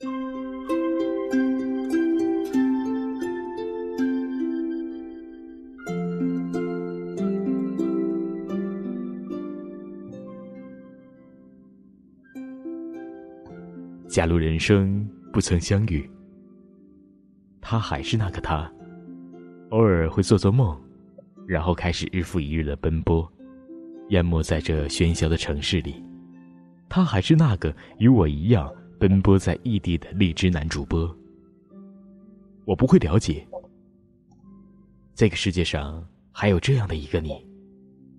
假如人生不曾相遇，他还是那个他，偶尔会做做梦，然后开始日复一日的奔波，淹没在这喧嚣的城市里。他还是那个与我一样奔波在异地的荔枝男主播。我不会了解，这个世界上还有这样的一个你，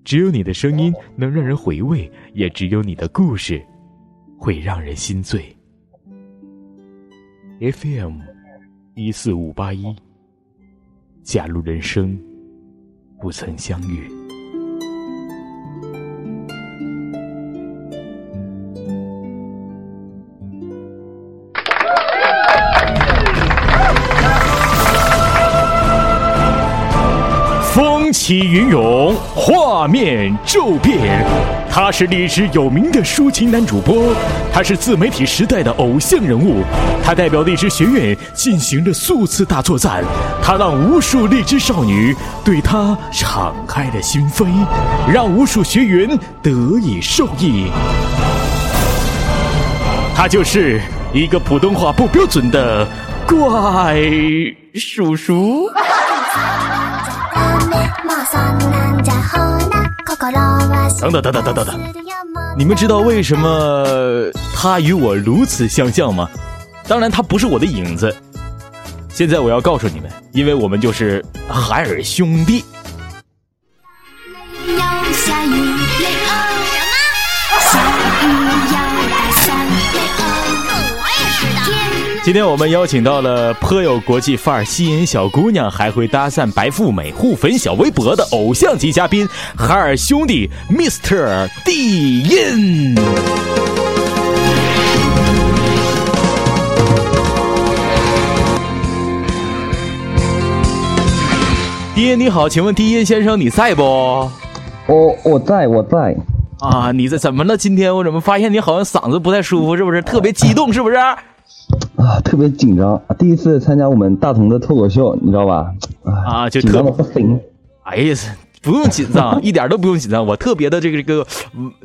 只有你的声音能让人回味，也只有你的故事会让人心醉。FM 一四五八一，假如人生不曾相遇，起云涌，画面骤变。他是荔枝有名的抒情男主播，他是自媒体时代的偶像人物，他代表荔枝学院进行了数次大作战，他让无数荔枝少女对他敞开了心扉，让无数学员得以受益。他就是一个普通话不标准的怪叔叔。等等等等等等等，你们知道为什么他与我如此相像吗？当然，他不是我的影子。现在我要告诉你们，因为我们就是海尔兄弟。今天我们邀请到了颇有国际范儿、吸引小姑娘，还会搭讪白富美、互粉小微博的偶像级嘉宾——海尔兄弟 Mr. 地音。迪音你好，请问迪音先生你在不？我我在我在啊，你在怎么了？今天我怎么发现你好像嗓子不太舒服？是不是特别激动？是不是？啊，特别紧张，第一次参加我们大同的脱口秀，你知道吧？啊，就紧张的不行。哎呀，不用紧张，一点都不用紧张。我特别的这个这个，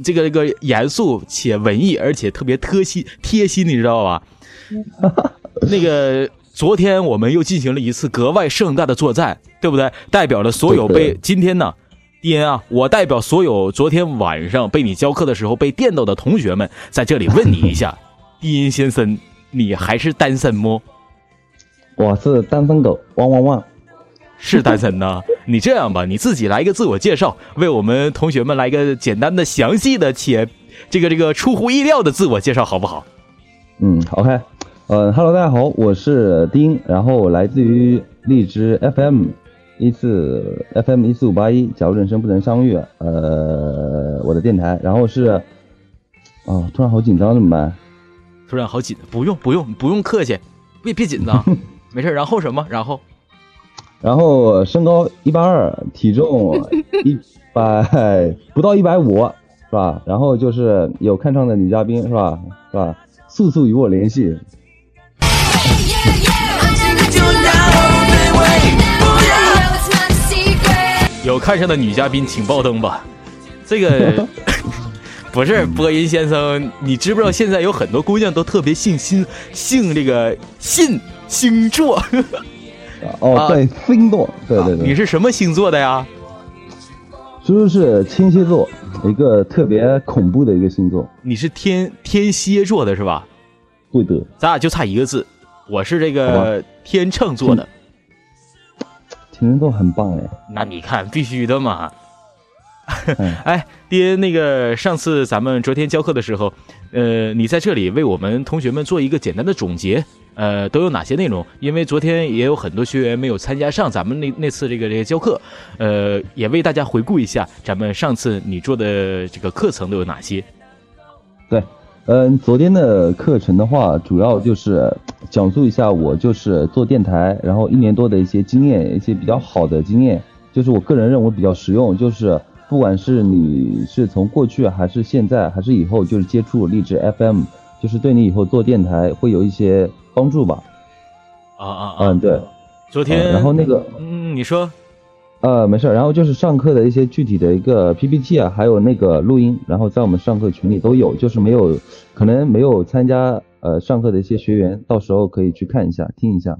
这个这个严肃且文艺，而且特别贴心贴心，你知道吧？那个昨天我们又进行了一次格外盛大的作战，对不对？代表了所有被今天呢，迪恩啊，我代表所有昨天晚上被你教课的时候被电到的同学们，在这里问你一下，迪恩先生。你还是单身么？我是单身狗，汪汪汪！是单身呢。你这样吧，你自己来一个自我介绍，为我们同学们来一个简单的、详细的且这个这个出乎意料的自我介绍，好不好？嗯，OK。呃，Hello，大家好，我是丁，然后来自于荔枝 FM 一四 FM 一四五八一。假如人生不能相遇，呃，我的电台。然后是，啊，突然好紧张，怎么办？突然好紧，不用不用不用客气，别别紧张，没事。然后什么？然后，然后身高一八二，体重一百不到一百五，是吧？然后就是有看上的女嘉宾，是吧？是吧？速速与我联系。有看上的女嘉宾，请爆灯吧。这个。不是播音先生，你知不知道现在有很多姑娘都特别信星，信这个信星座。哦，对，星座，对对对。你是什么星座的呀？就是天蝎座，一个特别恐怖的一个星座。你是天天蝎座的是吧？对的。咱俩就差一个字，我是这个天秤座的。天秤座很棒哎。那你看，必须的嘛。哎，爹，那个上次咱们昨天教课的时候，呃，你在这里为我们同学们做一个简单的总结，呃，都有哪些内容？因为昨天也有很多学员没有参加上咱们那那次这个这个教课，呃，也为大家回顾一下咱们上次你做的这个课程都有哪些。对，嗯，昨天的课程的话，主要就是讲述一下我就是做电台，然后一年多的一些经验，一些比较好的经验，就是我个人认为比较实用，就是。不管是你是从过去还是现在还是以后，就是接触荔枝 FM，就是对你以后做电台会有一些帮助吧。啊啊啊！嗯，对。昨天，然后那个，嗯，你说，呃，没事。然后就是上课的一些具体的一个 PPT 啊，还有那个录音，然后在我们上课群里都有，就是没有可能没有参加呃上课的一些学员，到时候可以去看一下，听一下。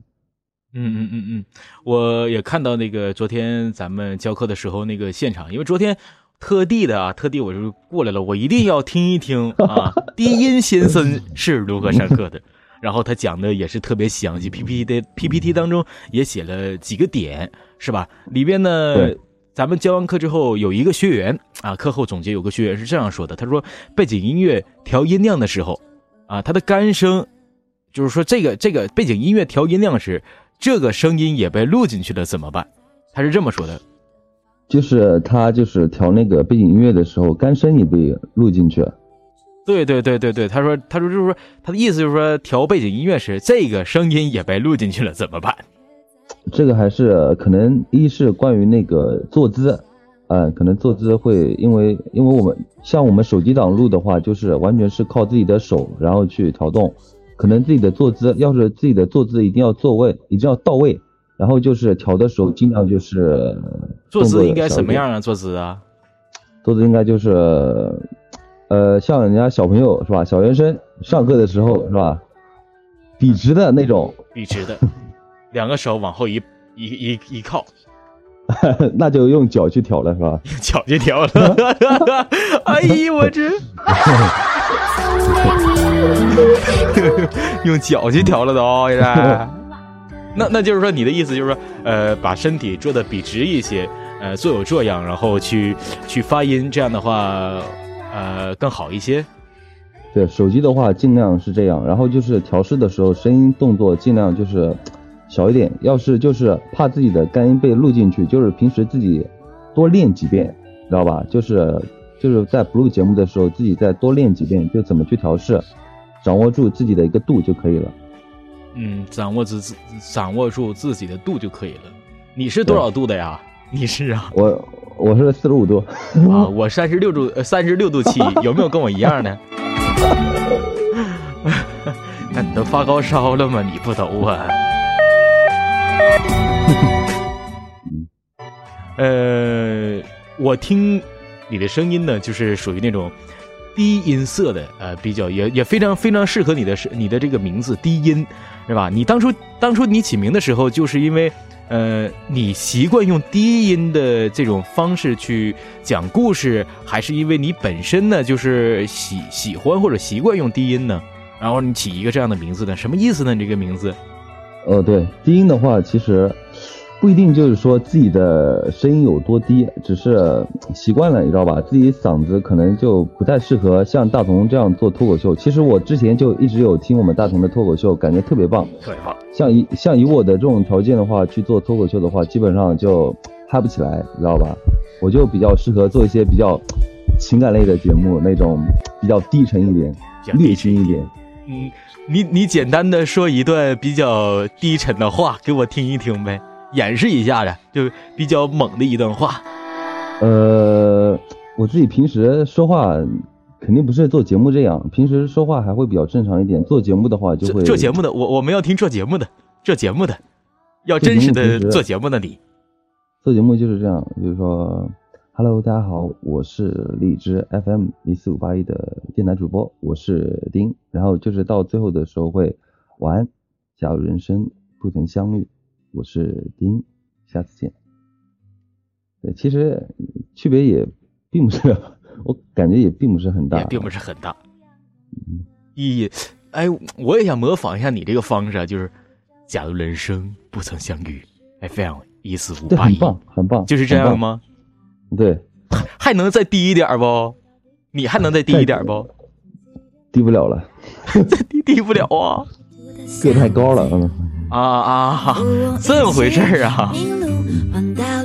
嗯嗯嗯嗯，我也看到那个昨天咱们教课的时候那个现场，因为昨天特地的啊，特地我就过来了，我一定要听一听啊，低音先生是如何上课的。然后他讲的也是特别详细，PPT 的 PPT 当中也写了几个点，是吧？里边呢，咱们教完课之后，有一个学员啊，课后总结有个学员是这样说的，他说背景音乐调音量的时候，啊，他的干声，就是说这个这个背景音乐调音量时。这个声音也被录进去了怎么办？他是这么说的，就是他就是调那个背景音乐的时候，干声也被录进去了。对对对对对，他说他说就是说他的意思就是说调背景音乐时，这个声音也被录进去了怎么办？这个还是可能一是关于那个坐姿，嗯，可能坐姿会因为因为我们像我们手机党录的话，就是完全是靠自己的手然后去调动。可能自己的坐姿，要是自己的坐姿一定要坐位，一定要到位，然后就是调的时候尽量就是坐姿应该什么样啊？坐姿啊？坐姿应该就是，呃，像人家小朋友是吧？小学生上课的时候是吧？笔直的那种，笔直的，两个手往后一一一一靠，那就用脚去调了是吧？用 脚去调了，哎呀，我这。用脚去调了都，现在。那那就是说，你的意思就是说，呃，把身体做的笔直一些，呃，坐有这样，然后去去发音，这样的话，呃，更好一些。对，手机的话尽量是这样，然后就是调试的时候，声音动作尽量就是小一点。要是就是怕自己的干音被录进去，就是平时自己多练几遍，知道吧？就是。就是在不录节目的时候，自己再多练几遍，就怎么去调试，掌握住自己的一个度就可以了。嗯，掌握自自掌握住自己的度就可以了。你是多少度的呀？你是啊？我我是四十五度。啊，我三十六度，三十六度七，有没有跟我一样的？那你都发高烧了吗？你不都啊？呃，我听。你的声音呢，就是属于那种低音色的，呃，比较也也非常非常适合你的是你的这个名字低音，是吧？你当初当初你起名的时候，就是因为呃，你习惯用低音的这种方式去讲故事，还是因为你本身呢就是喜喜欢或者习惯用低音呢？然后你起一个这样的名字呢？什么意思呢？你这个名字？呃，对，低音的话，其实。不一定就是说自己的声音有多低，只是习惯了，你知道吧？自己嗓子可能就不太适合像大同这样做脱口秀。其实我之前就一直有听我们大同的脱口秀，感觉特别棒，特别棒。像以像以我的这种条件的话，去做脱口秀的话，基本上就 嗨不起来，你知道吧？我就比较适合做一些比较情感类的节目，那种 比较低沉一点、略轻一点。嗯，你你简单的说一段比较低沉的话给我听一听呗。演示一下的，就比较猛的一段话。呃，我自己平时说话肯定不是做节目这样，平时说话还会比较正常一点。做节目的话就会做节目的，我我们要听做节目的，做节目的要真实的做节目的你。做节目就是这样，就是说，Hello，大家好，我是荔枝 FM 一四五八一的电台主播，我是丁。然后就是到最后的时候会晚安，假如人生不曾相遇。我是丁，下次见。对，其实区别也并不是，我感觉也并不是很大，也并不是很大。一，哎，我也想模仿一下你这个方式，就是假如人生不曾相遇，FM 一四五八一，很棒，很棒，就是这样吗？对，还能再低一点不？你还能再低一点不？低不了了，再低低不了啊，个太高了，嗯。啊啊，这么回事儿啊？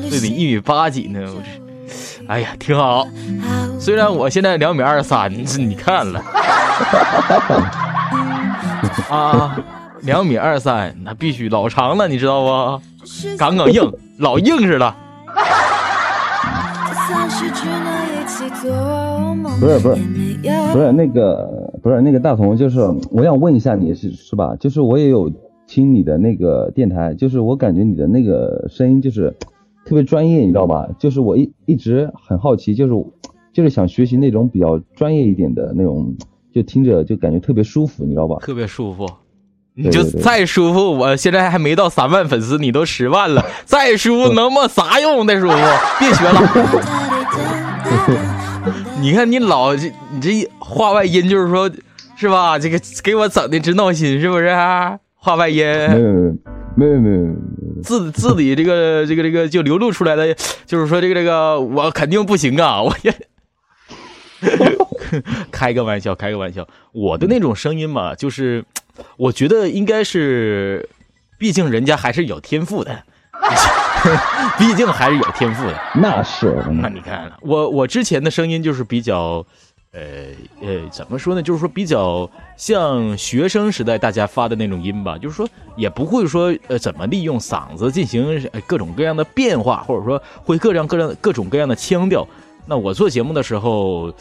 这得一米八几呢，我这，哎呀，挺好。虽然我现在两米二三，你看了，啊，两米二三，那必须老长了，你知道不？杠杠硬，老硬实了。不是不是不是那个不是那个大同，就是我想问一下你是是吧？就是我也有听你的那个电台，就是我感觉你的那个声音就是 特别专业，你知道吧？就是我一一直很好奇，就是 就是想学习那种比较专业一点的那种，就听着就感觉特别舒服，你知道吧？特别舒服。你就再舒服，我现在还没到三万粉丝，你都十万了，再舒服能么啥用？再舒服，别学了。你看你老这，你这话外音就是说，是吧？这个给我整的直闹心，是不是？话外音，没有没有没有，字字里这个这个这个就流露出来的，就是说这个这个我肯定不行啊！我也 开个玩笑，开个玩笑，我的那种声音嘛，就是。我觉得应该是，毕竟人家还是有天赋的，毕竟还是有天赋的。那是，那你看，我我之前的声音就是比较，呃呃，怎么说呢？就是说比较像学生时代大家发的那种音吧，就是说也不会说呃怎么利用嗓子进行各种各样的变化，或者说会各样各样各种各样的腔调。那我做节目的时候，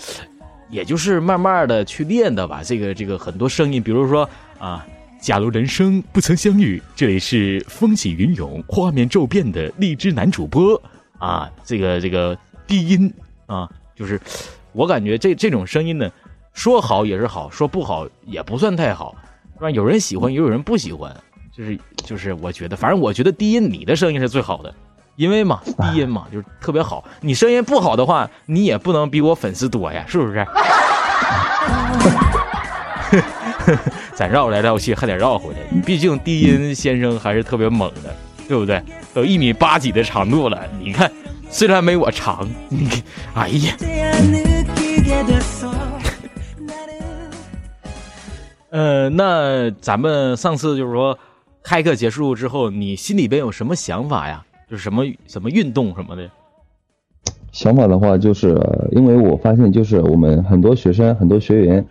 也就是慢慢的去练的吧。这个这个很多声音，比如说。啊！假如人生不曾相遇，这里是风起云涌、画面骤变的荔枝男主播啊！这个这个低音啊，就是我感觉这这种声音呢，说好也是好，说不好也不算太好，是吧？有人喜欢，也有人不喜欢，就是就是，我觉得，反正我觉得低音你的声音是最好的，因为嘛，低音嘛就是特别好。你声音不好的话，你也不能比我粉丝多呀，是不是？咱绕来绕去还得绕回来，毕竟低音先生还是特别猛的，对不对？都一米八几的长度了，你看，虽然没我长，你，哎呀。呃，那咱们上次就是说开课结束之后，你心里边有什么想法呀？就是什么什么运动什么的？想法的话，就是因为我发现，就是我们很多学生、很多学员。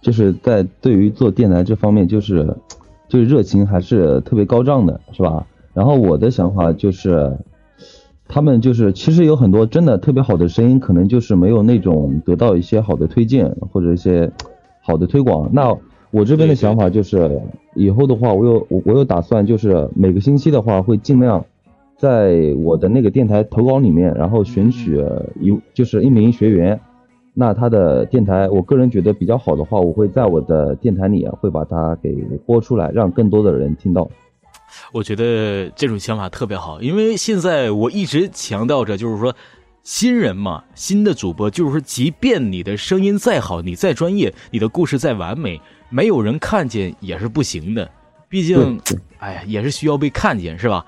就是在对于做电台这方面，就是就是热情还是特别高涨的，是吧？然后我的想法就是，他们就是其实有很多真的特别好的声音，可能就是没有那种得到一些好的推荐或者一些 好的推广。那我这边的想法就是，以后的话，我有我我有打算，就是每个星期的话，会尽量在我的那个电台投稿里面，然后选取一就是一名学员。那他的电台，我个人觉得比较好的话，我会在我的电台里会把它给播出来，让更多的人听到。我觉得这种想法特别好，因为现在我一直强调着，就是说新人嘛，新的主播，就是说，即便你的声音再好，你再专业，你的故事再完美，没有人看见也是不行的。毕竟，哎呀，也是需要被看见，是吧？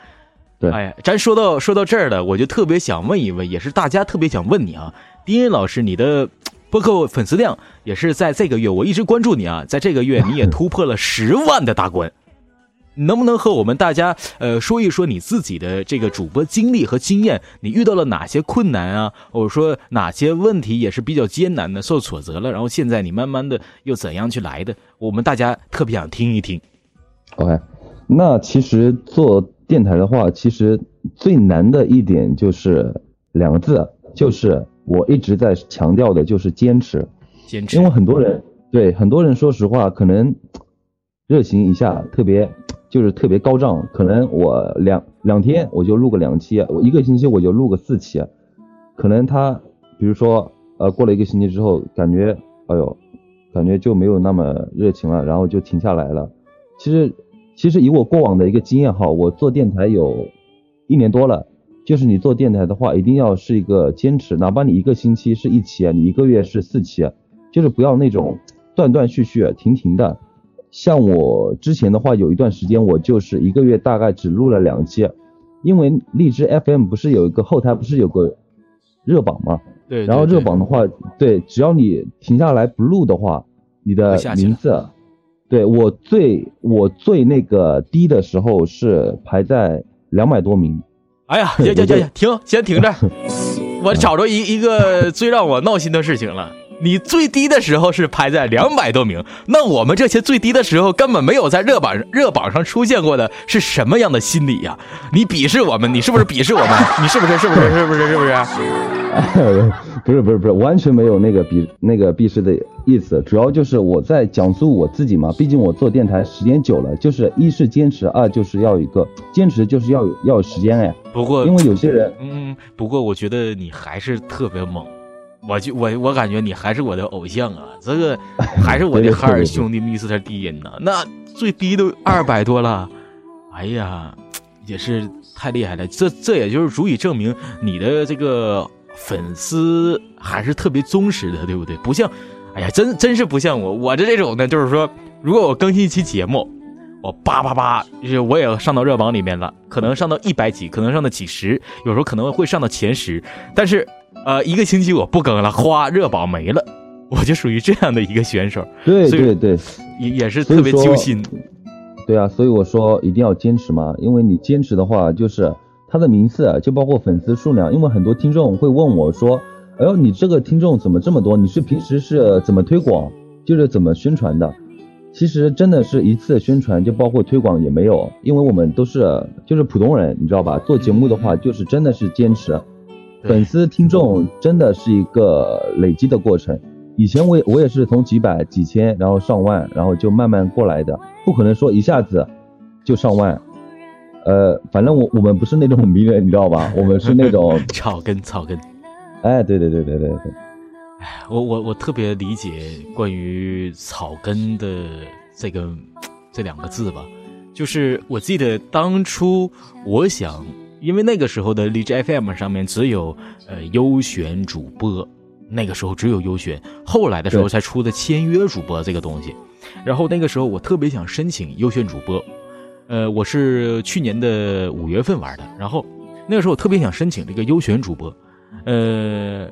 对。哎呀，咱说到说到这儿了，我就特别想问一问，也是大家特别想问你啊。丁音老师，你的播客粉丝量也是在这个月，我一直关注你啊，在这个月你也突破了十万的大关，能不能和我们大家呃说一说你自己的这个主播经历和经验？你遇到了哪些困难啊？或者说哪些问题也是比较艰难的，受挫折了？然后现在你慢慢的又怎样去来的？我们大家特别想听一听。OK，那其实做电台的话，其实最难的一点就是两个字，就是。我一直在强调的就是坚持，坚持。因为很多人对很多人说实话，可能热情一下特别就是特别高涨，可能我两两天我就录个两期，我一个星期我就录个四期，可能他比如说呃过了一个星期之后，感觉哎呦，感觉就没有那么热情了，然后就停下来了。其实其实以我过往的一个经验哈，我做电台有一年多了。就是你做电台的话，一定要是一个坚持，哪怕你一个星期是一期，你一个月是四期，就是不要那种断断续续、停停的。像我之前的话，有一段时间我就是一个月大概只录了两期，因为荔枝 FM 不是有一个后台不是有个热榜吗？对。然后热榜的话，对，只要你停下来不录的话，你的名字，对我最我最那个低的时候是排在两百多名。哎呀，行行行行，停，先停着。我找着一一个最让我闹心的事情了。你最低的时候是排在两百多名，那我们这些最低的时候根本没有在热榜热榜上出现过的，是什么样的心理呀？你鄙视我们，你是不是鄙视我们？你是不是？是不是？是不是？是不是？不是不是不是，完全没有那个鄙那个鄙视的意思，主要就是我在讲述我自己嘛。毕竟我做电台时间久了，就是一是坚持，二就是要一个坚持，就是要要有时间哎。不过因为有些人，嗯，不过我觉得你还是特别猛。我就我我感觉你还是我的偶像啊，这个还是我的海尔兄弟密斯特低音呢，那最低都二百多了，哎呀，也是太厉害了，这这也就是足以证明你的这个粉丝还是特别忠实的，对不对？不像，哎呀，真真是不像我，我的这种呢，就是说，如果我更新一期节目，我叭叭叭，就是我也上到热榜里面了，可能上到一百几，可能上到几十，有时候可能会上到前十，但是。呃，一个星期我不更了，哗，热榜没了，我就属于这样的一个选手。对对对，也也是特别揪心。对啊，所以我说一定要坚持嘛，因为你坚持的话，就是他的名次就包括粉丝数量。因为很多听众会问我说：“哎呦，你这个听众怎么这么多？你是平时是怎么推广，就是怎么宣传的？”其实真的是一次宣传就包括推广也没有，因为我们都是就是普通人，你知道吧？做节目的话，就是真的是坚持。粉丝听众真的是一个累积的过程。以前我也我也是从几百几千，然后上万，然后就慢慢过来的，不可能说一下子就上万。呃，反正我我们不是那种名人，你知道吧？我们是那种草根草根。哎，对对对对对对。哎，我我我特别理解关于草根的这个这两个字吧，就是我记得当初我想。因为那个时候的荔枝 FM 上面只有呃优选主播，那个时候只有优选，后来的时候才出的签约主播这个东西。然后那个时候我特别想申请优选主播，呃，我是去年的五月份玩的，然后那个时候我特别想申请这个优选主播，呃，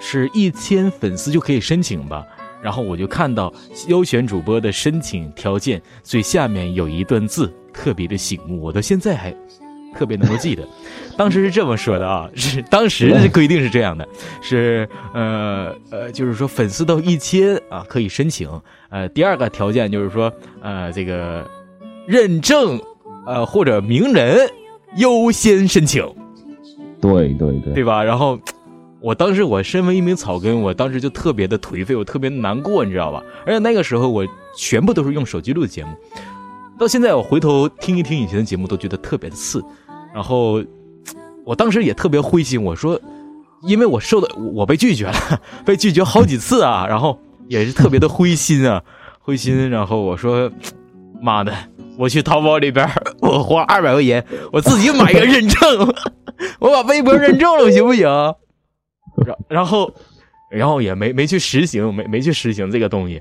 是一千粉丝就可以申请吧。然后我就看到优选主播的申请条件最下面有一段字，特别的醒目，我到现在还。特别能够记得，当时是这么说的啊，是当时的规定是这样的，是呃呃，就是说粉丝到一千啊可以申请，呃，第二个条件就是说呃这个认证呃或者名人优先申请，对对对，对吧？然后我当时我身为一名草根，我当时就特别的颓废，我特别难过，你知道吧？而且那个时候我全部都是用手机录的节目。到现在我回头听一听以前的节目，都觉得特别的刺。然后，我当时也特别灰心。我说，因为我受的我被拒绝了，被拒绝好几次啊。然后也是特别的灰心啊，灰心。然后我说，妈的，我去淘宝里边，我花二百块钱，我自己买一个认证，我把微博认证了，行不行？然然后，然后也没没去实行，没没去实行这个东西。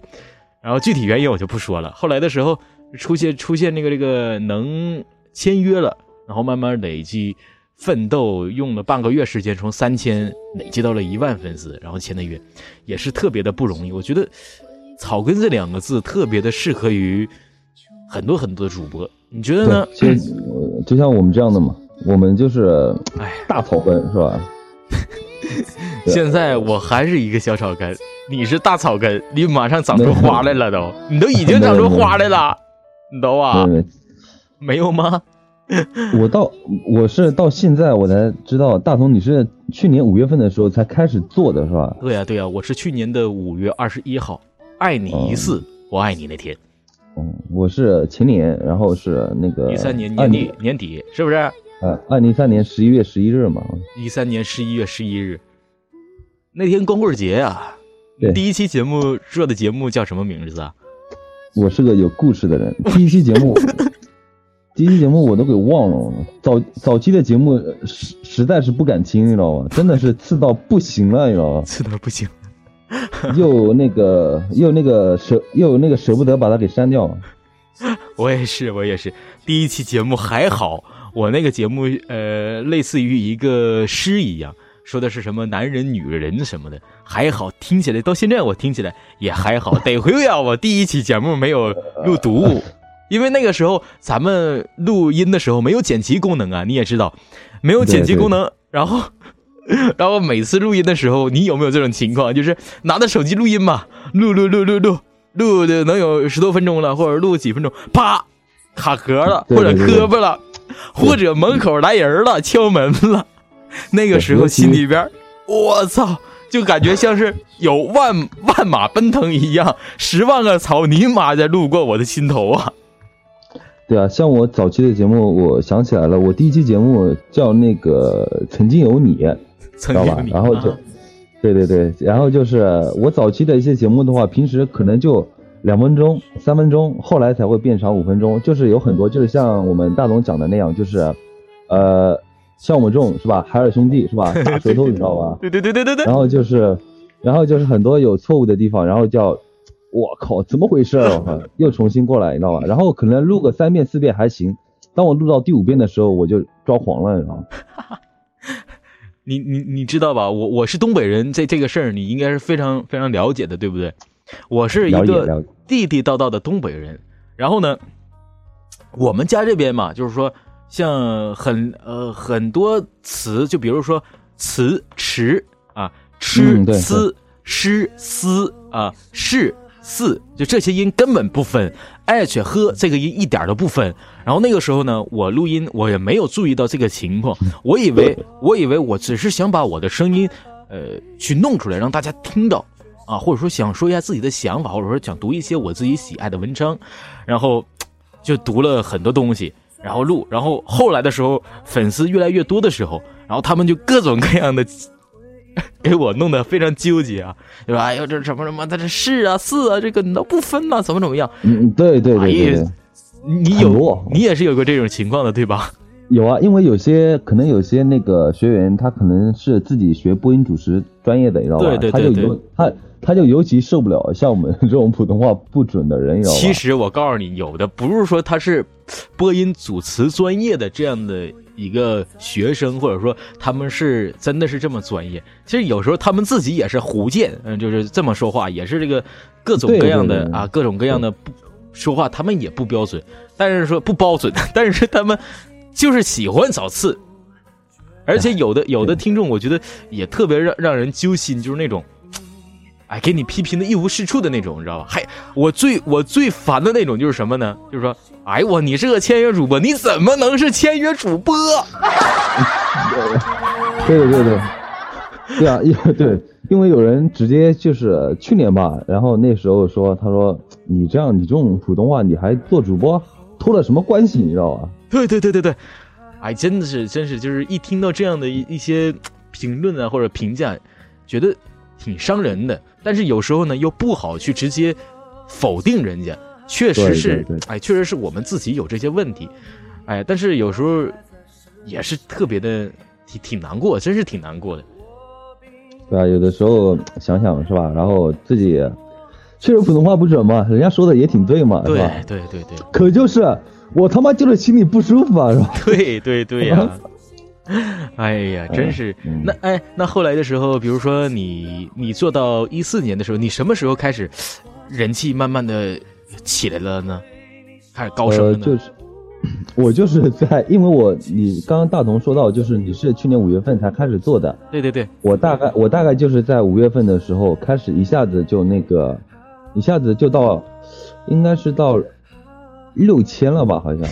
然后具体原因我就不说了。后来的时候。出现出现那个这个能签约了，然后慢慢累积奋斗，用了半个月时间，从三千累积到了一万粉丝，然后签的约，也是特别的不容易。我觉得“草根”这两个字特别的适合于很多很多的主播，你觉得呢？就就像我们这样的嘛，我们就是哎大草根是吧？现在我还是一个小草根，你是大草根，你马上长出花来了都，你都已经长出花来了。你都啊，没有吗？我到我是到现在我才知道，大同你是去年五月份的时候才开始做的是吧？对呀对呀，我是去年的五月二十一号，爱你一次，我爱你那天。嗯，我是前年，然后是那个一三年年底年底是不是？呃，二零一三年十一月十一日嘛。一三年十一月十一日，那天光棍节啊。第一期节目做的节目叫什么名字啊？我是个有故事的人。第一期节目，第一期节目我都给忘了。早早期的节目实实在是不敢听，你知道吗？真的是刺到不行了，你知道吗？刺到不行。又那个 又那个舍又那个舍不得把它给删掉。我也是，我也是。第一期节目还好，我那个节目呃，类似于一个诗一样。说的是什么男人、女人什么的，还好，听起来到现在我听起来也还好。得亏呀，我第一期节目没有录读物，因为那个时候咱们录音的时候没有剪辑功能啊，你也知道，没有剪辑功能。然后 然后每次录音的时候，你有没有这种情况？就是拿着手机录音嘛，录录录录录录的能有十多分钟了，或者录几分钟，啪卡壳了，或者磕巴了，或者门口来人了，敲门了。那个时候心里边，我操，就感觉像是有万 万马奔腾一样，十万个草泥马在路过我的心头啊。对啊，像我早期的节目，我想起来了，我第一期节目叫那个曾经有你，知道吧？然后就，对对对，然后就是我早期的一些节目的话，平时可能就两分钟、三分钟，后来才会变长五分钟。就是有很多，就是像我们大总讲的那样，就是，呃，像我们这种是吧？海尔兄弟是吧？大舌头你知道吧？对对对对对对。然后就是，然后就是很多有错误的地方，然后叫。我靠，怎么回事？又重新过来，你知道吧？然后可能录个三遍四遍还行，当我录到第五遍的时候，我就抓狂了，你知道吗？你你你知道吧？我我是东北人，这这个事儿你应该是非常非常了解的，对不对？我是一个地地道道的东北人。然后呢，我们家这边嘛，就是说像很呃很多词，就比如说词迟啊，吃思诗思啊是。四就这些音根本不分，h 和这个音一点都不分。然后那个时候呢，我录音我也没有注意到这个情况，我以为我以为我只是想把我的声音，呃，去弄出来让大家听到啊，或者说想说一下自己的想法，或者说想读一些我自己喜爱的文章，然后就读了很多东西，然后录。然后后来的时候，粉丝越来越多的时候，然后他们就各种各样的。给我弄得非常纠结啊，对吧？哎呦，这什么什么，他这是啊，是啊，这个你都不分呐，怎么怎么样？嗯，对对对对。你有，你也是有过这种情况的，对吧？有啊，因为有些可能有些那个学员，他可能是自己学播音主持专业的，你知道吧？对对对对。他他就尤其受不了像我们这种普通话不准的人，你知道吧？其实我告诉你，有的不是说他是播音主持专业的这样的。一个学生，或者说他们是真的是这么专业。其实有时候他们自己也是胡建，嗯，就是这么说话，也是这个各种各样的啊，各种各样的不说话，他们也不标准。但是说不标准，但是他们就是喜欢找刺。而且有的有的听众，我觉得也特别让让人揪心，就是那种。哎，给你批评的一无是处的那种，你知道吧？还我最我最烦的那种就是什么呢？就是说，哎我你是个签约主播，你怎么能是签约主播？对对对对，对啊，因 为对，因为有人直接就是去年吧，然后那时候说，他说你这样你这种普通话你还做主播，托了什么关系？你知道吧？对对对对对，哎，真的是真是就是一听到这样的一一些 评论啊或者评价，觉得。挺伤人的，但是有时候呢又不好去直接否定人家，确实是，哎，确实是我们自己有这些问题，哎，但是有时候也是特别的挺挺难过，真是挺难过的。对啊，有的时候想想是吧，然后自己确实普通话不准嘛，人家说的也挺对嘛，对对对对，可就是我他妈就是心里不舒服啊，是吧？对对对呀。哎呀，真是那哎，那后来的时候，比如说你你做到一四年的时候，你什么时候开始人气慢慢的起来了呢？开始高升呢？就是 我就是在，因为我你刚刚大同说到，就是你是去年五月份才开始做的，对对对，我大概我大概就是在五月份的时候开始一下子就那个一下子就到，应该是到。六千了吧，好像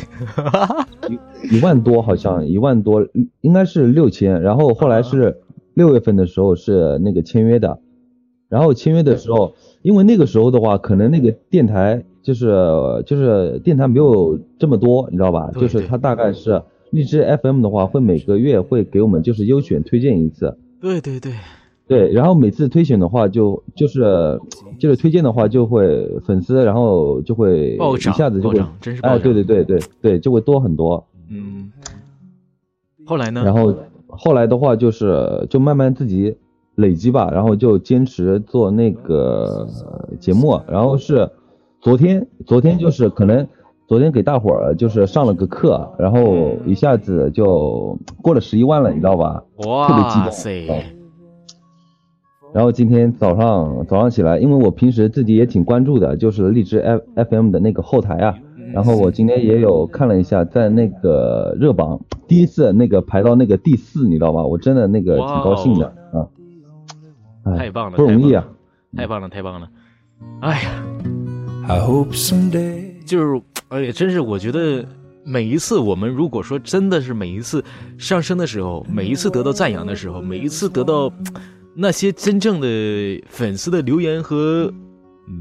一一万多，好像一万多，应该是六千。然后后来是六月份的时候是那个签约的，然后签约的时候，因为那个时候的话，可能那个电台就是就是电台没有这么多，你知道吧？就是它大概是荔枝 FM 的话，会每个月会给我们就是优选推荐一次。对对对。对，然后每次推选的话，就就是就是推荐的话，就会粉丝，然后就会一下子就会，哎，对对对对对，就会多很多。嗯。后来呢？然后后来的话，就是就慢慢自己累积吧，然后就坚持做那个节目。然后是昨天，昨天就是可能昨天给大伙儿就是上了个课，然后一下子就过了十一万了，你知道吧？哇，特别激动。然后今天早上早上起来，因为我平时自己也挺关注的，就是荔枝 F F M 的那个后台啊，然后我今天也有看了一下，在那个热榜第一次那个排到那个第四，你知道吧？我真的那个挺高兴的啊！哎太棒了，不容易啊！太棒了，太棒了！哎呀，I hope someday 就是，哎呀，真是我觉得每一次我们如果说真的是每一次上升的时候，每一次得到赞扬的时候，每一次得到那些真正的粉丝的留言和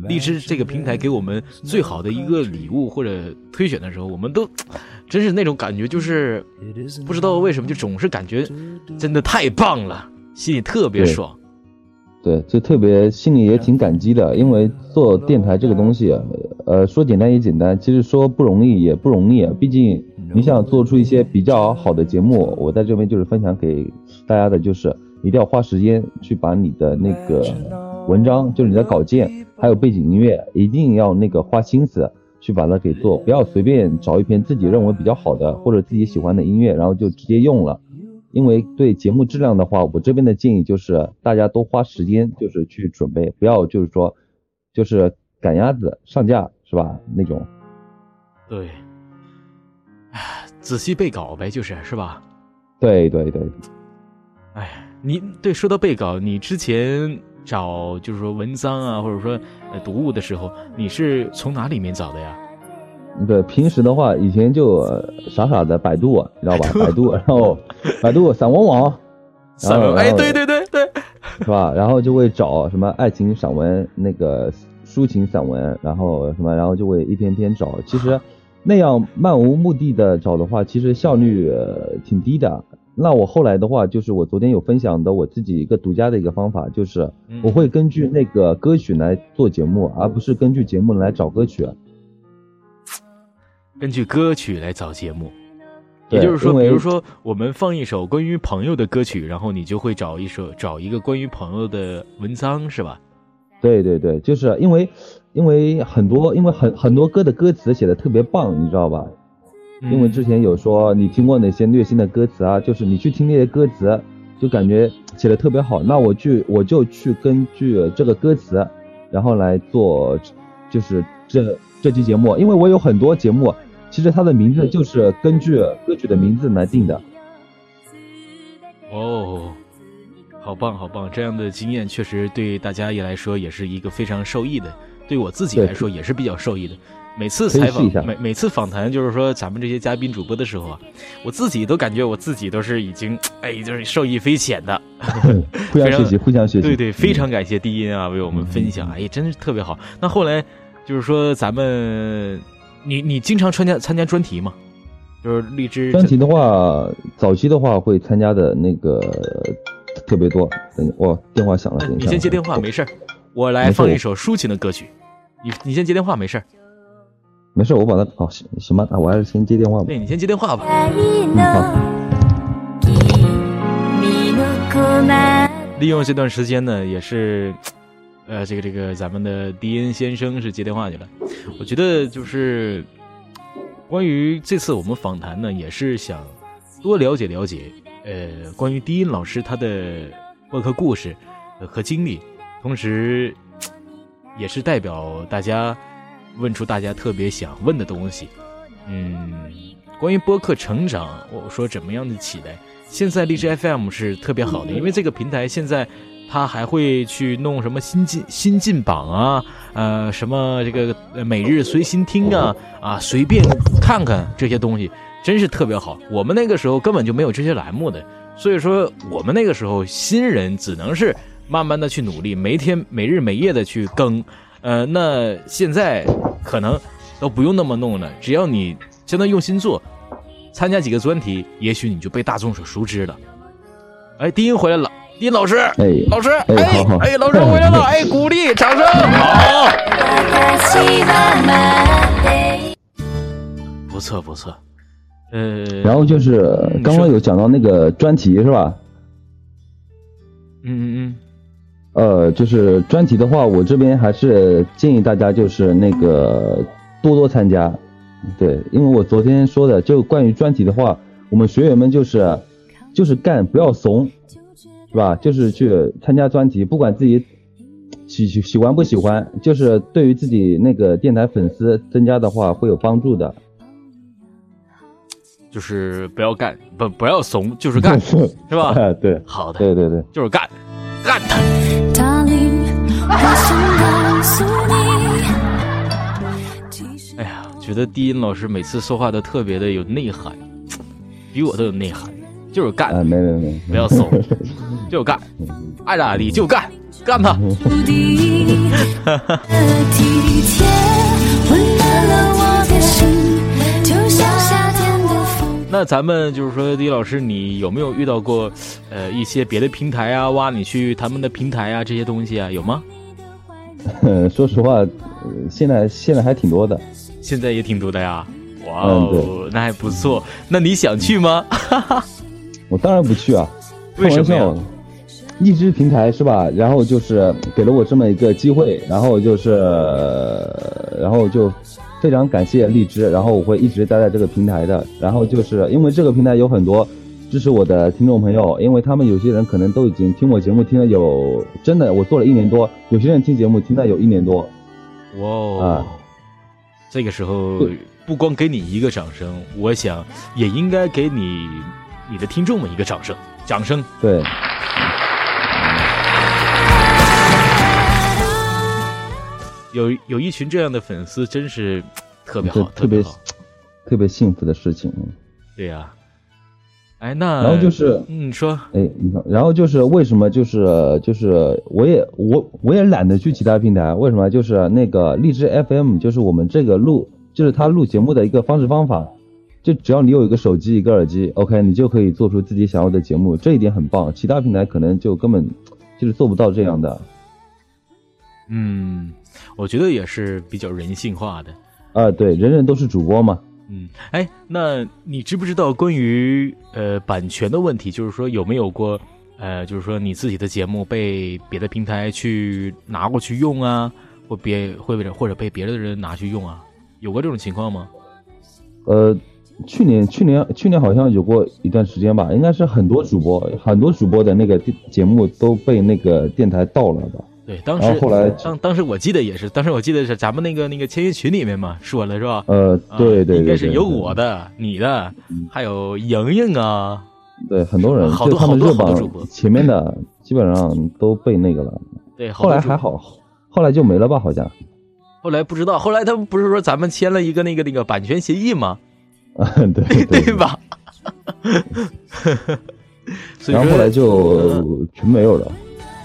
荔枝这个平台给我们最好的一个礼物或者推选的时候，我们都真是那种感觉，就是不知道为什么就总是感觉真的太棒了，心里特别爽。对，就特别心里也挺感激的，因为做电台这个东西，呃，说简单也简单，其实说不容易也不容易。毕竟你想做出一些比较好的节目，我在这边就是分享给大家的，就是一定要花时间去把你的那个文章，就是你的稿件，还有背景音乐，一定要那个花心思去把它给做，不要随便找一篇自己认为比较好的或者自己喜欢的音乐，然后就直接用了。因为对节目质量的话，我这边的建议就是大家都花时间，就是去准备，不要就是说，就是赶鸭子上架是吧？那种，对，唉，仔细背稿呗，就是是吧？对对对，哎，你对说到背稿，你之前找就是说文章啊，或者说呃读物的时候，你是从哪里面找的呀？对，平时的话，以前就呃傻傻的百度，你知道吧？百度，然后百度散文网，然后散文，哎，对对对对，是吧？然后就会找什么爱情散文、那个抒情散文，然后什么，然后就会一篇篇找。其实那样漫无目的的找的话，其实效率、呃挺低的。那我后来的话，就是我昨天有分享的我自己一个独家的一个方法，就是嗯我会根据那个歌曲来做节目，而不是根据节目来找歌曲。根据歌曲来找节目。也就是说，比如说我们放一首关于朋友的歌曲，然后你就会找一首找一个关于朋友的文章，是吧？对对对，就是因为因为很多因为很很多歌的歌词写的特别棒，你知道吧？因为之前有说你听过哪些虐心的歌词啊，就是你去听那些歌词，就感觉写的特别好。那我去我就去根据这个歌词，然后来做，就是这这期节目，因为我有很多节目，其实它的名字就是根据歌曲的名字来定的。哦，好棒好棒！这样的经验确实对大家也来说也是一个非常受益的，对我自己来说也是比较受益的。每次采访每每次访谈，就是说咱们这些嘉宾主播的时候啊，我自己都感觉我自己都是已经 哎，就是受益匪浅的。互相非常学习，互相学习。对对，非嗯常感谢低音啊，为我们分享，哎，真是特别好。那后来就是说咱们，你你经常参加参加专题吗？就是荔枝专题的话，早期的话会参加的那个特别多。等哇，电话响了，等一下。你先接电话，没事儿，我来放一首抒情的歌曲。你你先接电话，没事儿。没事，我把它哦行行吧，那我还是先接电话吧。对，你先接电话吧。嗯，好。利用这段时间呢，也是，呃，这个这个咱们的迪恩先生是接电话去了。我觉得就是关于这次我们访谈呢，也是想多了解了解，呃，关于迪恩老师他的播客故事呃和经历，同时也是代表大家问出大家特别想问的东西。嗯，关于播客成长，我说怎么样的起来？现在荔枝 FM 是特别好的，因为这个平台现在它还会去弄什么新进新进榜啊，呃，什么这个呃每日随心听啊，啊，随便看看这些东西，真是特别好。我们那个时候根本就没有这些栏目的，所以说我们那个时候新人只能是慢慢的去努力，每天每日每夜的去更。呃，那现在可能都不用那么弄了，只要你真的用心做，参加几个专题，也许你就被大众所熟知了。哎，丁英回来了，低音老师，哎，老师，哎哎好好。哎，老师回来了，哎，鼓励，掌声，好，不错不错，呃，然后就是嗯刚刚有讲到那个专题是吧？嗯嗯嗯呃，就是专题的话，我这边还是建议大家就是那个多多参加，对，因为我昨天说的，就关于专题的话，我们学员们就是就是干，不要怂，是吧？就是去参加专题，不管自己喜喜喜欢不喜欢，就是对于自己那个电台粉丝增加的话会有帮助的。就是不要干，不不要怂，就是干，是吧？哎，对，好的，对对对，就是干，干他。Darling，我想告诉你，其实哎呀，觉得低音老师每次说话都特别的有内涵，比我都有内涵，就是干，啊，没没没，不要怂，就干，爱咋地就干，干他。注定那咱们就是说，李老师，你有没有遇到过，呃，一些别的平台啊，挖你去他们的平台啊，这些东西啊，有吗？说实话，呃现在现在还挺多的。现在也挺多的呀。哇嗯哦，那还不错。那你想去吗？我当然不去啊，开为什么。荔枝平台是吧？然后就是给了我这么一个机会，然后就是，呃然后就非常感谢荔枝，然后我会一直待在这个平台的。然后就是因为这个平台有很多支持我的听众朋友，因为他们有些人可能都已经听我节目听了有真的我做了一年多，有些人听节目听了有一年多，哇哦，啊这个时候不光给你一个掌声，我想也应该给你你的听众们一个掌声，掌声。对，有有一群这样的粉丝，真是特别好，特别好。特别幸福的事情。对呀、哎，那然后就是嗯，说哎，你看，然后就是为什么就是就是我也我我也懒得去其他平台，为什么？就是那个荔枝 FM，就是我们这个录，就是他录节目的一个方式方法，就只要你有一个手机一个耳机，OK，你就可以做出自己想要的节目，这一点很棒。其他平台可能就根本就是做不到这样的。嗯，我觉得也是比较人性化的。啊，对，人人都是主播嘛。嗯，哎，那你知不知道关于呃版权的问题？就是说有没有过呃，就是说你自己的节目被别的平台去拿过去用啊，或别会不会或者被别的人拿去用啊？有过这种情况吗？呃，去年去年去年好像有过一段时间吧，应该是很多主播很多主播的那个节目都被那个电台盗了吧？对，当时后后来当当时我记得也是，当时我记得是咱们那个那个签约群里面嘛说了是吧？呃，啊对对对，应该是有我的、你的，还有莹莹啊。对，很多人好多好多好多主播前面的基本上都被那个了，对，后来还好，后来就没了吧？好像，后来不知道，后来他们不是说咱们签了一个那个那个版权协议吗？对 对对？吧？所以然后后来，就全没有了。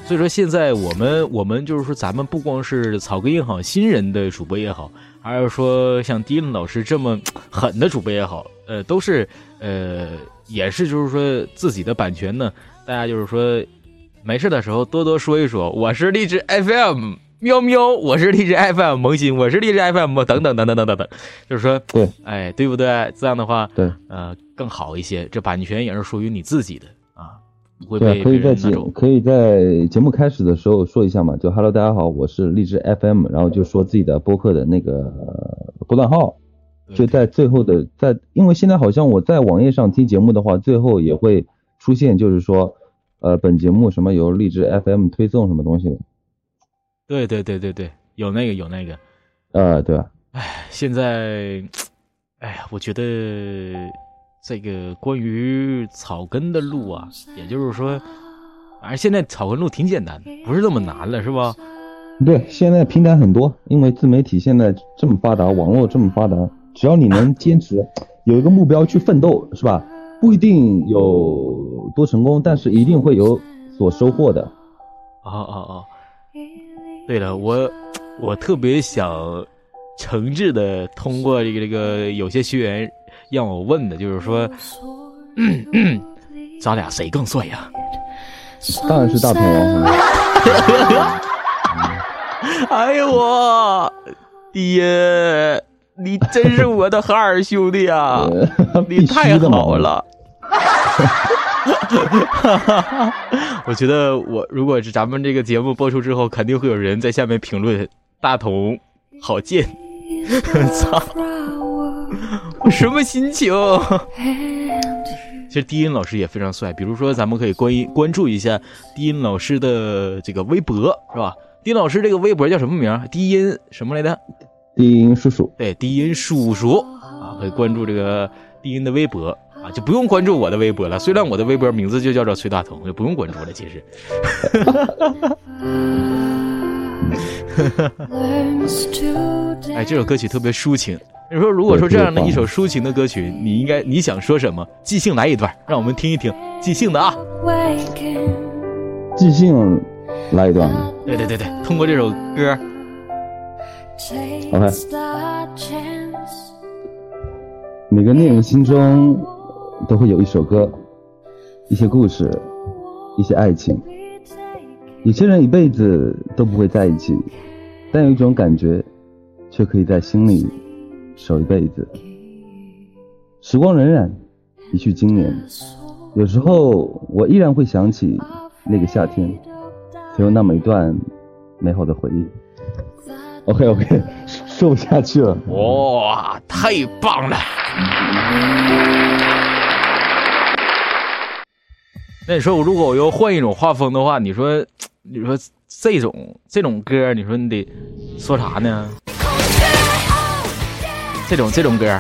所以说现在我们我们就是说，咱们不光是草根也好，新人的主播也好，还是说像迪伦老师这么狠的主播也好，呃，都是呃，也是就是说自己的版权呢，大家就是说没事的时候多多说一说，我是励志 FM。喵喵，我是荔枝 FM 萌新，我是荔枝 FM 等等等等等等等，就是说，对，哎，对不对？这样的话，对呃，更好一些。这版权也是属于你自己的啊，不会对啊，可以在节。可以在节目开始的时候说一下嘛，就 Hello，大家好，我是荔枝 FM，然后就说自己的播客的那个呃波段号，就在最后的在，因为现在好像我在网页上听节目的话，最后也会出现，就是说，呃，本节目什么由荔枝 FM 推送什么东西的，对对对对对，有那个有那个。呃，对吧？现在，哎呀，我觉得这个关于草根的路啊，也就是说，反正现在草根路挺简单的，不是那么难了，是吧？对，现在平台很多，因为自媒体现在这么发达，网络这么发达，只要你能坚持，有一个目标去奋斗，是吧？不一定有多成功，但是一定会有所收获的。哦哦哦，对了，我我特别想诚挚的通过这个这个有些学员让我问的，就是说，咱俩谁更帅呀？当然是大鹏王。哎呦我爹，你真是我的哈尔兄弟啊！你太好。了。我觉得我如果是咱们这个节目播出之后，肯定会有人在下面评论“大同好贱”，操，我 什么心情？其实低音老师也非常帅，比如说咱们可以关关注一下低音老师的这个微博，是吧？低音老师这个微博叫什么名儿？低音什么来着？低音叔叔，对，低音叔叔啊，可以关注这个低音的微博啊，就不用关注我的微博了。虽然我的微博名字就叫做崔大同，就不用关注了。其实 哎，这首歌曲特别抒情。你说，如果说这样的一首抒情的歌曲，你应该你想说什么？即兴来一段，让我们听一听，即兴的啊！waking 即兴来一段。对对对对，通过这首歌 chance 每个恋人心中都会有一首歌，一些故事，一些爱情。有些人一辈子都不会在一起，但有一种感觉，却可以在心里守一辈子。时光荏苒，一去经年，有时候我依然会想起那个夏天，曾有那么一段美好的回忆。OK OK，说不下去了。哇，太棒了！那你说，如果我又换一种画风的话，你说，你说这种这种歌，你说你得说啥呢？这种这种歌，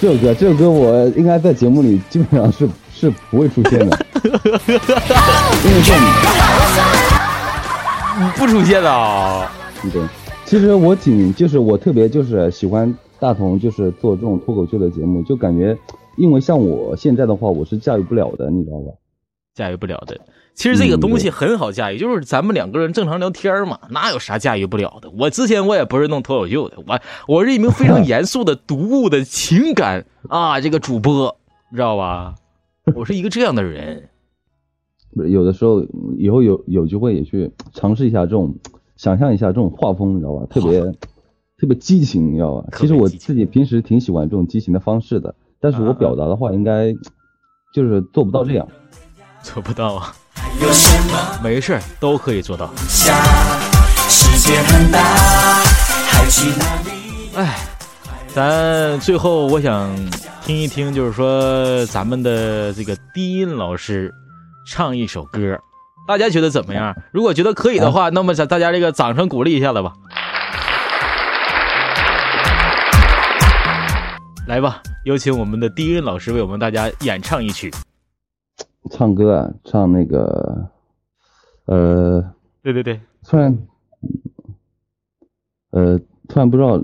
这首歌，这首歌我应该在节目里基本上是是不会出现的，因为这种不出现啊！对，其实我挺就是我特别就是喜欢大同就是做这种脱口秀的节目，就感觉因为像我现在的话，我是驾驭不了的，你知道吧？驾驭不了的。其实这个东西很好驾驭，就是咱们两个人正常聊天嘛，哪有啥驾驭不了的？我之前我也不是弄脱口秀的，我我是一名非常严肃的、读物的情感 啊，这个主播，你知道吧？我是一个这样的人。有的时候以后有有机会也去尝试一下这种，想象一下这种画风，你知道吧？特别特别激情，你知道吧？其实我自己平时挺喜欢这种激情的方式的，但是我啊表达的话应该就是做不到这样。做不到啊，有什么没事儿都可以做到。想？世界很大，还去哪里？哎，咱最后我想听一听，就是说咱们的这个低音老师唱一首歌，大家觉得怎么样？如果觉得可以的话，那么咱大家这个掌声鼓励一下子吧。来吧，有请我们的低音老师为我们大家演唱一曲。唱歌啊，唱那个，呃，对对对，突然，呃，突然不知道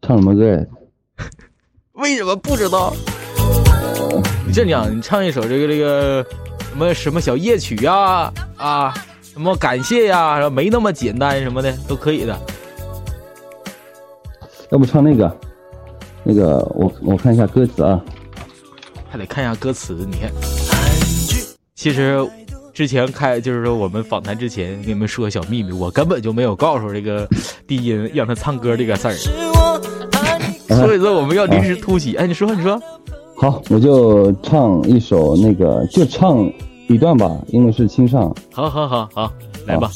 唱什么歌哎。为什么不知道？你这样，你唱一首这个这个什么什么小夜曲呀啊，什么感谢呀，然后没那么简单什么的都可以的。要不唱那个，那个我我看一下歌词啊。还得看一下歌词。你看，其实之前开就是说我们访谈之前给你们说个小秘密，我根本就没有告诉这个低音让他唱歌这个事儿，所以说我们要临时突袭。哎，你说你说，好，我就唱一首那个，就唱一段吧，因为是清唱，好好好好，来吧，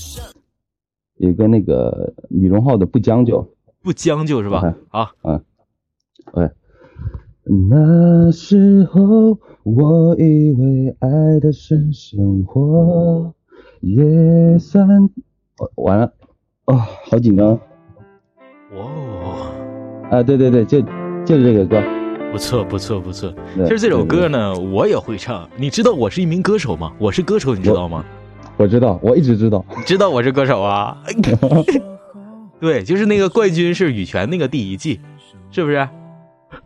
有一个那个李荣浩的《不将就》。不将就，是吧？好，哎，那时候我以为爱的是生活，也算……哦完了，哦，好紧张哦。啊！对对对，就就是这个歌。不错，不错，不错。其实这首歌呢，我也会唱。你知道我是一名歌手吗？我是歌手，你知道吗？我知道，我一直知道。你知道我是歌手啊？对，就是那个冠军是羽泉那个第一季，是不是？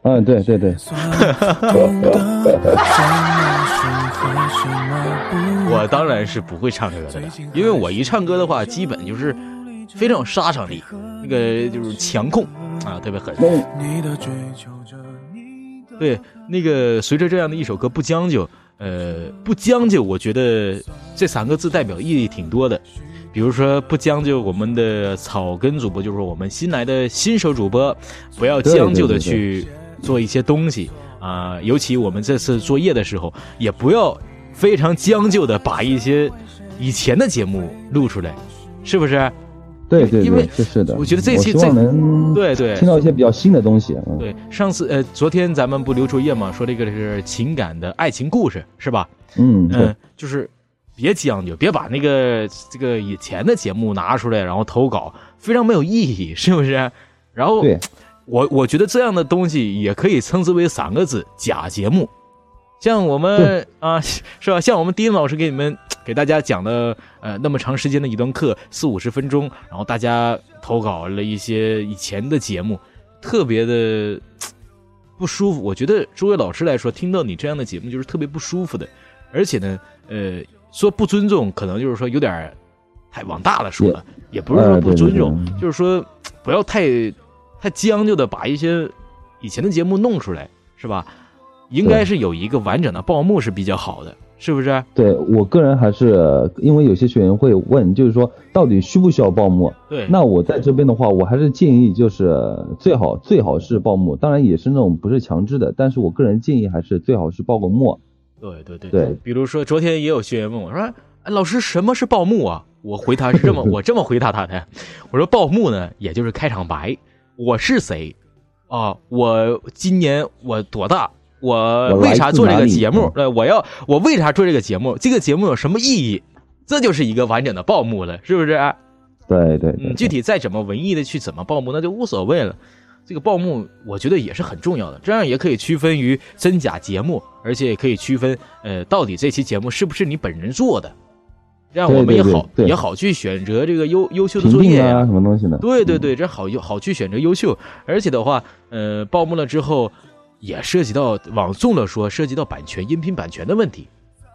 嗯，对对对，我当然是不会唱歌的，因为我一唱歌的话，基本就是非常有杀伤力，那个就是强控啊，特别狠。对，那个随着这样的一首歌不将就，呃，不将就，我觉得这三个字代表意义挺多的。比如说不将就，我们的草根主播就是我们新来的新手主播，不要将就的对对。去做一些东西啊、尤其我们这次作业的时候，也不要非常将就的把一些以前的节目录出来，是不是？对对因为对，是是的。我觉得这期我希望能对对听到一些比较新的东西。嗯，对，上次呃，昨天咱们不留作业嘛，说这个是情感的爱情故事，是吧？嗯，对嗯，就是别将就，别把那个这个以前的节目拿出来，然后投稿，非常没有意义，是不是？然后对，我我觉得这样的东西也可以称之为三个字：假节目。像我们啊，是吧？像我们丁老师给你们给大家讲的，呃，那么长时间的一段课，四五十分钟，然后大家投稿了一些以前的节目，特别的不舒服。我觉得诸位老师来说，听到你这样的节目就是特别不舒服的，而且呢，呃，说不尊重，可能就是说有点太往大了说了，也不是说不尊重，对就是说不要太太将就的把一些以前的节目弄出来，是吧？应该是有一个完整的报幕是比较好的，是不是？对我个人还是因为有些学员会问，就是说到底需不需要报幕？对，那我在这边的话，我还是建议就是最好最好是报幕，当然也是那种不是强制的，但是我个人建议还是最好是报个幕。对对对对比如说昨天也有学员问我说：“哎，老师什么是报幕啊？”我回答是这么，我这么回答他的，我说报幕呢，也就是开场白，我是谁啊？我今年我多大？我为啥做这个节目？嗯对，我要我为啥做这个节目？这个节目有什么意义？这就是一个完整的报幕了，是不是？对对对嗯，具体再怎么文艺的去怎么报幕，那就无所谓了。这个报幕，我觉得也是很重要的，这样也可以区分于真假节目，而且也可以区分，呃，到底这期节目是不是你本人做的，这样我们也好也好去选择这个优优秀的作业呀、啊什么东西的。对对对，这好优好去选择优秀，而且的话，呃，报幕了之后，也涉及到往重了说，涉及到版权、音频版权的问题，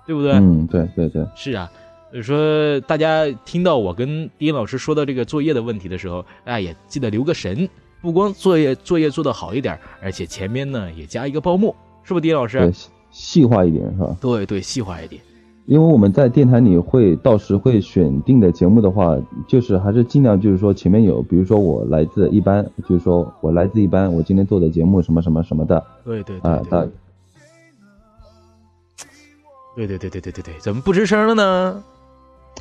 对不对？嗯，对对对，是啊，所以说大家听到我跟丁老师说到这个作业的问题的时候，大家也记得留个神，不光作业作业做得好一点，而且前面呢也加一个报幕，是不是丁老师细化一点是吧？对对，细化一点。因为我们在电台里会到时会选定的节目的话，就是还是尽量就是说前面有，比如说我来自一班，就是说我来自一班，我今天做的节目什么什么什么的。对对啊，对对对对对对对，怎么不吱声了呢？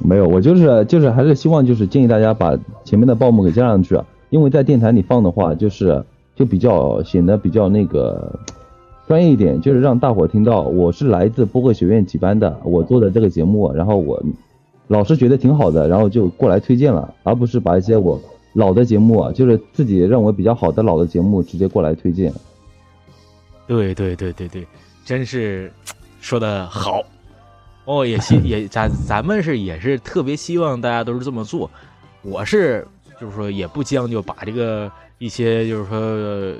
没有，我就是就是还是希望就是建议大家把前面的报幕给加上去，因为在电台里放的话，就是就比较显得比较那个。专业一点，就是让大伙听到我是来自播客学院几班的，我做的这个节目，然后我老师觉得挺好的，然后就过来推荐了，而不是把一些我老的节目啊，就是自己认为比较好的老的节目直接过来推荐。对对对对对，真是说的好。哦，也希 也咱咱们是也是特别希望大家都是这么做。我是就是说也不将就把这个一些就是说呃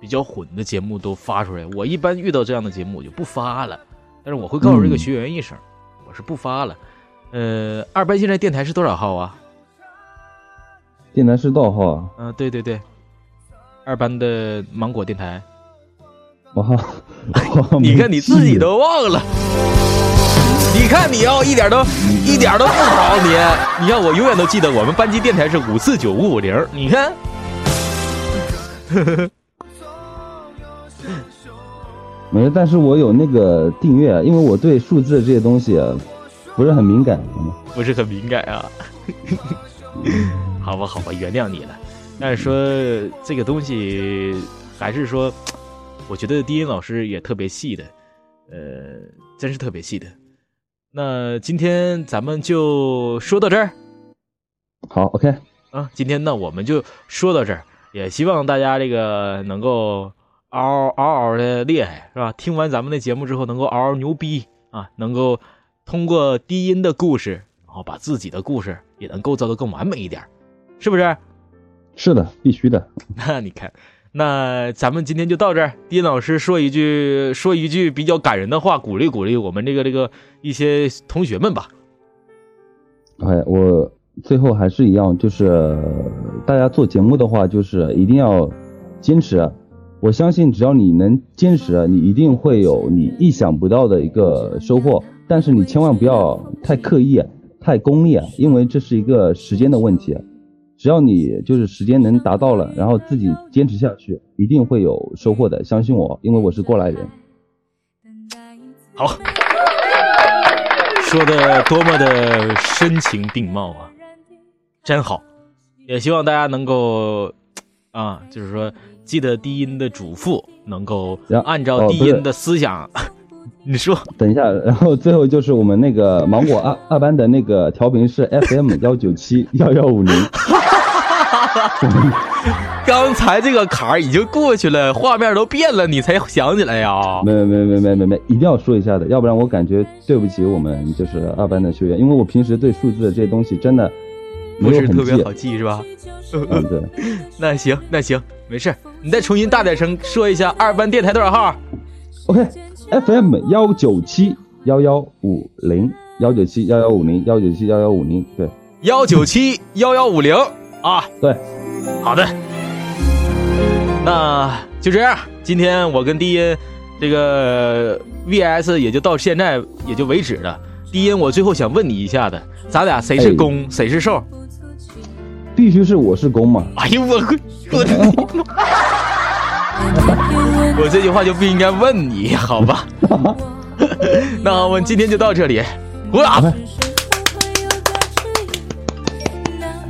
比较混的节目都发出来。我一般遇到这样的节目我就不发了，但是我会告诉这个嗯学员一声，我是不发了。呃，二班现在电台是多少号啊？电台是多少号啊？嗯、对对对，二班的芒果电台。哇，你看你自己都忘了，你看你要、一点都一点都不好你，你看我永远都记得我们班级电台是五四九五五零，你看，没有，但是我有那个订阅，啊因为我对数字这些东西啊不是很敏感。不是很敏感啊。好吧，好吧，原谅你了。但是说这个东西，还是说，我觉得低音老师也特别细的，呃，真是特别细的。那今天咱们就说到这儿。好，OK，啊，今天呢我们就说到这儿，也希望大家这个能够嗷嗷嗷嗷的厉害，是吧？听完咱们的节目之后，能够嗷嗷牛逼啊，能够通过低音的故事，然后把自己的故事也能构造的更完美一点，是不是？是的，必须的。那你看，那咱们今天就到这儿。低音老师说一句说一句比较感人的话，鼓励鼓励我们这个这个一些同学们吧。哎，我最后还是一样，就是大家做节目的话，就是一定要坚持。我相信只要你能坚持，你一定会有你意想不到的一个收获。但是你千万不要太刻意、太功利，因为这是一个时间的问题。只要你就是时间能达到了，然后自己坚持下去，一定会有收获的。相信我，因为我是过来人。好，说的多么的深情并茂啊，真好。也希望大家能够啊，就是说记得低音的嘱咐，能够然后按照低音的思想。你说等一下，然后最后就是我们那个芒果二二班的那个调频是 FM 幺九七 幺幺五零，刚才这个坎儿已经过去了，画面都变了，你才想起来呀？没没没没没没，一定要说一下的，要不然我感觉对不起我们就是二班的学员，因为我平时对数字这些东西真的不是特别好。记是吧？嗯，对，那行那行，没事，你再重新大点声说一下二班电台多少号？OK，FM 幺九七幺幺五零幺九七幺幺五零幺九七幺幺五零，对幺九七幺幺五零啊。对，好的，那就这样。今天我跟低音这个 VS 也就到现在也就为止了。低音，我最后想问你一下子，咱俩谁是哎攻，谁是受？必须是我是公嘛，哎呦我我的 我这句话就不应该问你，好吧？那我们今天就到这里，鼓掌。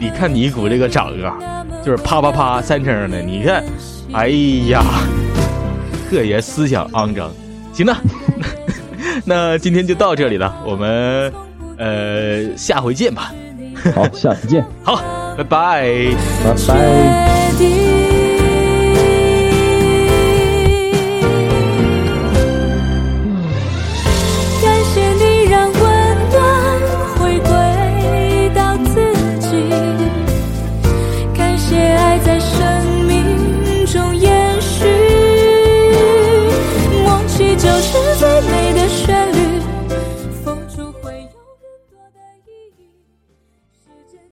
你看你鼓这个掌啊，就是啪啪啪三声的，你看，哎呀，特别思想肮脏。行了，那今天就到这里了，我们呃下回见吧。好，下次见，好，Bye-bye. Bye-bye.